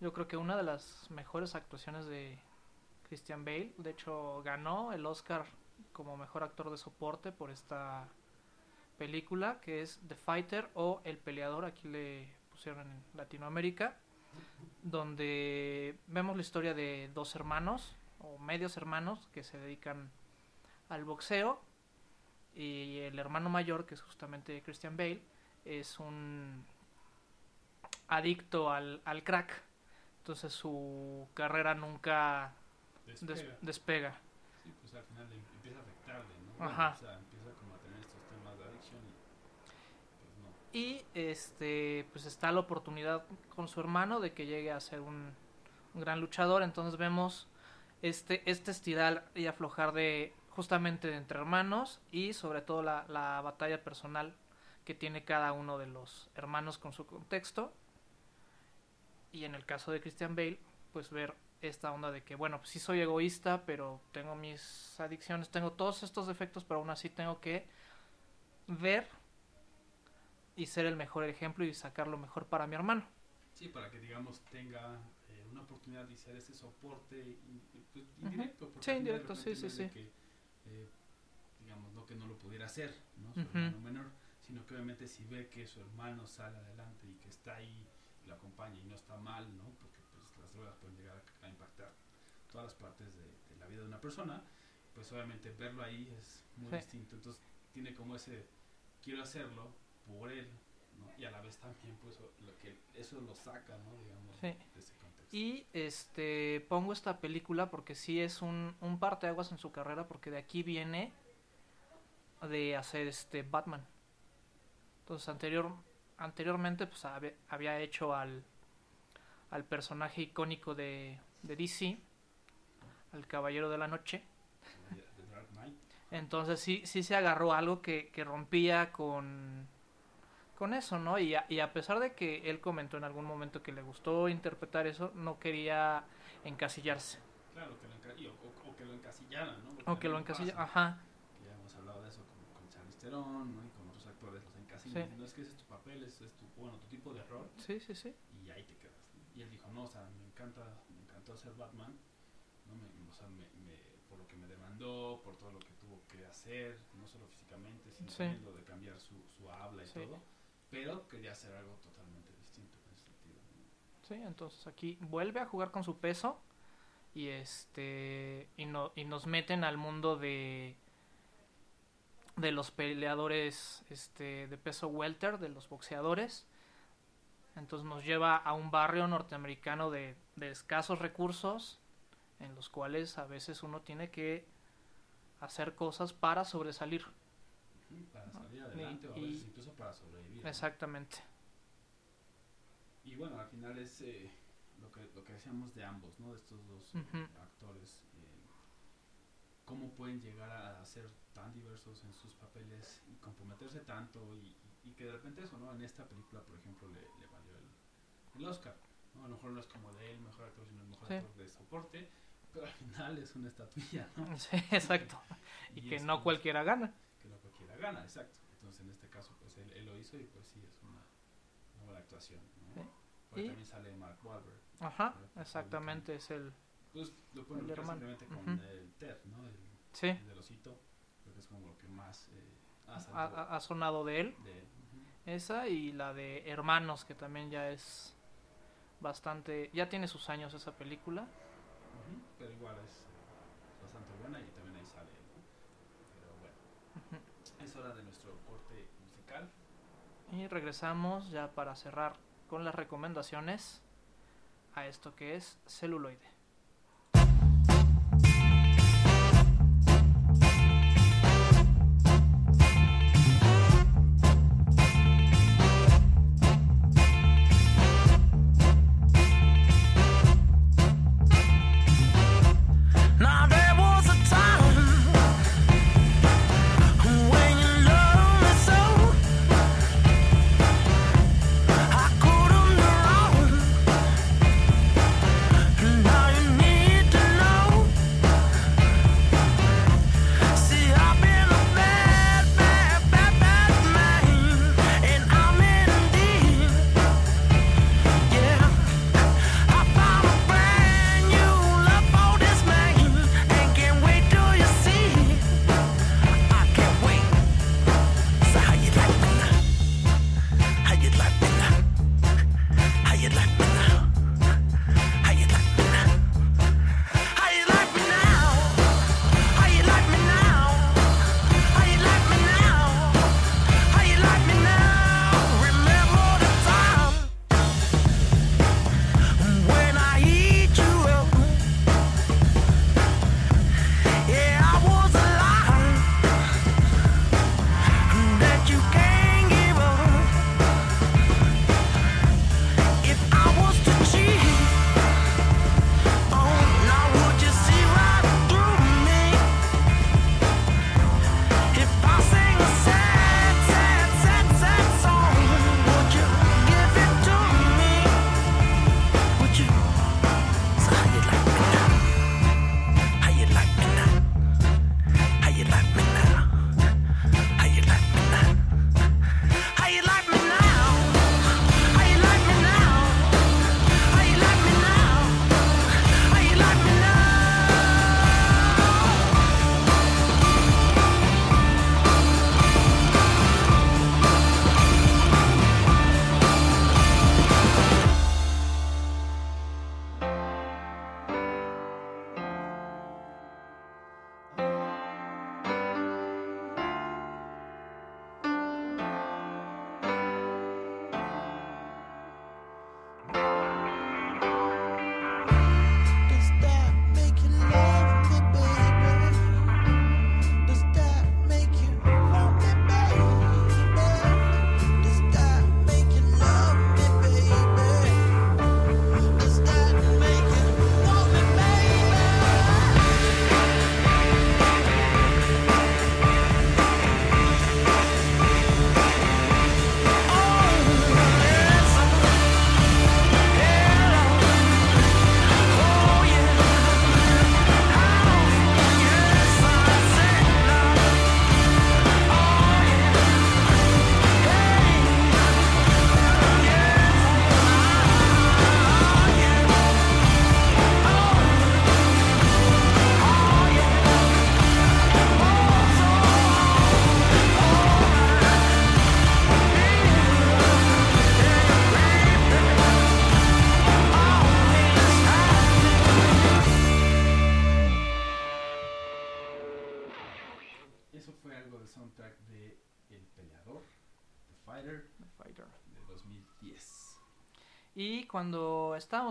yo creo que una de las mejores actuaciones de Christian Bale. De hecho, ganó el Oscar como mejor actor de soporte por esta película, que es The Fighter o El Peleador, aquí le pusieron en Latinoamérica, donde vemos la historia de dos hermanos o medios hermanos que se dedican al boxeo y el hermano mayor, que es justamente Christian Bale, es un adicto al, al crack. Entonces su carrera nunca des- Despega. Sí, pues al final le empieza a afectarle, ¿no? Ajá. O sea, empieza como a tener estos temas de adicción y pues no. Y este pues está la oportunidad con su hermano de que llegue a ser un, un gran luchador. Entonces vemos este, este estirar y aflojar de justamente entre hermanos y sobre todo la, la batalla personal que tiene cada uno de los hermanos con su contexto. Y en el caso de Christian Bale, pues ver esta onda de que, bueno, pues sí soy egoísta, pero tengo mis adicciones, tengo todos estos defectos, pero aún así tengo que ver y ser el mejor ejemplo y sacar lo mejor para mi hermano. Sí, para que digamos tenga eh, una oportunidad de ser ese soporte pues, indirecto. Sí, al final de indirecto, sí, sí, sí. que, eh, digamos, no que no lo pudiera hacer, ¿no? Su Ujú. hermano menor, sino que obviamente si ve que su hermano sale adelante y que está ahí, lo acompaña y no está mal, ¿no? Porque pues las drogas pueden llegar a, a impactar todas las partes de, de la vida de una persona, pues obviamente verlo ahí es muy Sí. distinto. Entonces tiene como ese, quiero hacerlo por él, ¿no? Y a la vez también, pues, lo que eso lo saca, ¿no? Digamos, Sí. de ese contexto. Y este pongo esta película porque sí es un, un parteaguas en su carrera, porque de aquí viene de hacer este Batman. Entonces anterior, anteriormente pues había, hecho al, al personaje icónico de, de DC, al Caballero de la Noche. Entonces sí, sí se agarró algo que, que rompía con, con eso, ¿no? Y a, y a pesar de que él comentó en algún momento que le gustó interpretar eso, no quería encasillarse. Claro, que lo, enca- o, o- o que lo encasillaran, ¿no? Porque O que lo también encasilla, pasa, ajá, que ya hemos hablado de eso con, con Charlize Theron, ¿no? Y con otros actores los encasillan. Sí. diciendo, es que ese es tu papel, ese es tu, bueno, tu tipo de rol, sí, sí, sí. y ahí te quedas. ¿no? Y él dijo, no, o sea, me encanta, me encantó ser Batman, ¿no? Me, o sea, me, me- por lo que me demandó, por todo lo que tuvo que hacer, no solo físicamente, sino Sí. también lo de cambiar su, su habla y Sí. todo, pero quería hacer algo totalmente distinto en ese sentido. ¿no? Sí, entonces aquí vuelve a jugar con su peso y este y, no, y nos meten al mundo de de los peleadores este de peso welter, de los boxeadores. Entonces nos lleva a un barrio norteamericano de, de escasos recursos en los cuales a veces uno tiene que hacer cosas para sobresalir. Para salir Y- adelante o a y- veces incluso para sobrevivir. ¿no? Exactamente. Y bueno, al final es eh, lo, que, lo que decíamos de ambos, ¿no? De estos dos eh, actores. Cómo pueden llegar a ser tan diversos en sus papeles y comprometerse tanto y, y- y que de repente eso, ¿no? En esta película, por ejemplo, le, le valió el, el Oscar. ¿no? A lo mejor no es como de él mejor actor, sino el mejor Sí. actor de soporte, pero al final es una estatuilla, ¿no? Sí, exacto. Y, que es no como- cualquiera gana. que no cualquiera gana, exacto. Entonces en este caso pues él, él lo hizo y pues sí es una, una buena actuación. ¿no? Sí. Por ahí Y- también sale Mark Wahlberg. Ajá, exactamente, es el... Pues lo pueden simplemente con el Ted, ¿no? El, Sí, el del osito. Creo que es como lo que más eh, ha ha, ha- sonado de él. de él. Esa y la de Hermanos, que también ya es bastante... Ya tiene sus años esa película. Pero igual es eh, bastante buena y también ahí sale. Pero bueno, es hora de nuestro corte musical. Y regresamos ya para cerrar con las recomendaciones a esto que es celuloide.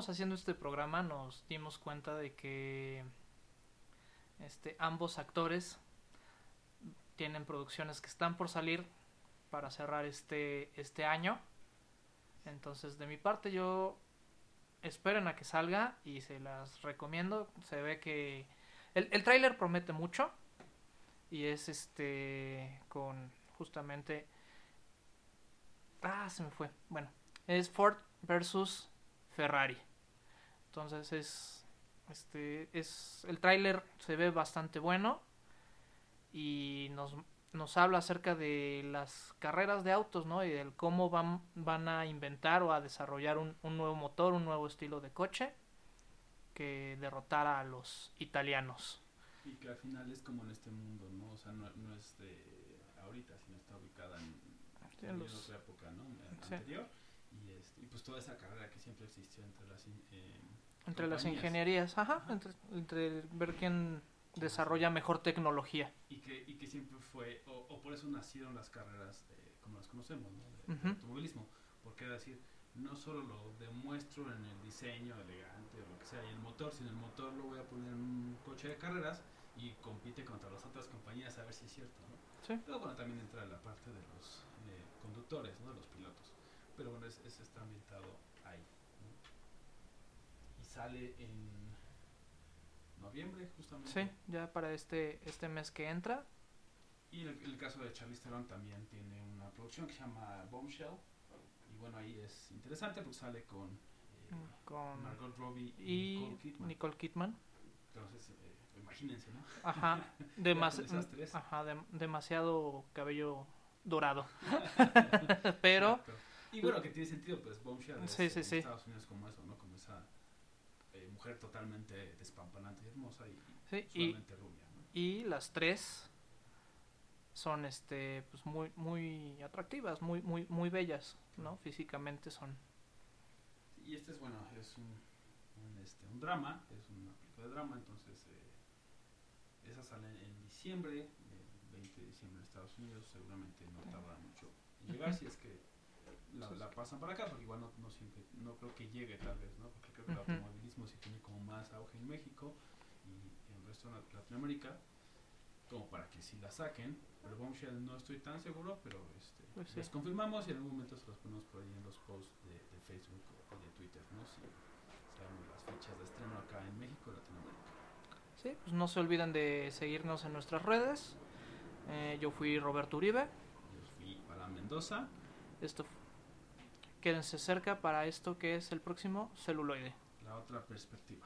Haciendo este programa nos dimos cuenta de que este, ambos actores tienen producciones que están por salir para cerrar este, este año. Entonces de mi parte yo esperen a que salga y se las recomiendo. Se ve que el, el tráiler promete mucho y es este con justamente... Ah, se me fue. Bueno, es Ford versus Ferrari. Entonces es este es el tráiler se ve bastante bueno y nos, nos habla acerca de las carreras de autos, ¿no? Y del cómo van, van a inventar o a desarrollar un, un nuevo motor, un nuevo estilo de coche que derrotara a los italianos. Y que al final es como en este mundo, ¿no? O sea, no, no es de ahorita, sino está ubicada en, Sí, en en los- otra época, ¿no? En- Sí. Anterior. Y, este, y pues toda esa carrera que siempre existió entre las... eh, Entre las ingenierías, ajá, Ajá. entre, entre ver quién desarrolla mejor tecnología. Y que, y que siempre fue, o, o por eso nacieron las carreras eh, como las conocemos, ¿no? De, de automovilismo. Porque era decir, no solo lo demuestro en el diseño elegante o lo que sea, y el motor, sino el motor lo voy a poner en un coche de carreras y compite contra las otras compañías a ver si es cierto, ¿no? Sí. Pero bueno, también entra la parte de los eh, conductores, ¿no? De los pilotos. Pero bueno, ese ese está ambientado ahí. Sale en noviembre, justamente. Sí, ya para este este mes que entra. Y el, el caso de Charlize Theron también tiene una producción que se llama Bombshell. Y bueno, ahí es interesante porque sale con eh, con Margot Robbie y, y Nicole Kidman. Nicole Kidman. Entonces, eh, imagínense, ¿no? Ajá, demas- con esas tres. ajá, dem- demasiado cabello dorado. Pero Exacto. Y bueno, que tiene sentido, pues Bombshell es Sí, sí, en sí. Estados Unidos como eso, ¿no? Como esa eh, mujer totalmente despampanante y hermosa y sí, y, rubia, ¿no? y las tres son este pues muy muy atractivas, muy muy muy bellas, ¿no? Físicamente son. Y este es, bueno, es un, un, este, un drama, es una película de drama, entonces eh, esa sale en diciembre, el 20 de diciembre en Estados Unidos, seguramente no tarda mucho en llegar, si es que la, la pasan para acá, porque igual no, no siempre, no creo que llegue tal vez, ¿no? Porque creo que el automovilismo sí tiene como más auge en México y en el resto de Lat- Latinoamérica, como para que sí la saquen, pero Bombshell no estoy tan seguro, pero este, Pues sí. les confirmamos y en algún momento se los ponemos por ahí en los posts de, de Facebook o de Twitter, ¿no? Si sabemos las fechas de estreno acá en México Latinoamérica. Sí, pues no se olviden de seguirnos en nuestras redes. Eh, yo fui Roberto Uribe. Yo fui para Mendoza, Esto fu- quédense cerca para esto que es el próximo celuloide. la otra perspectiva.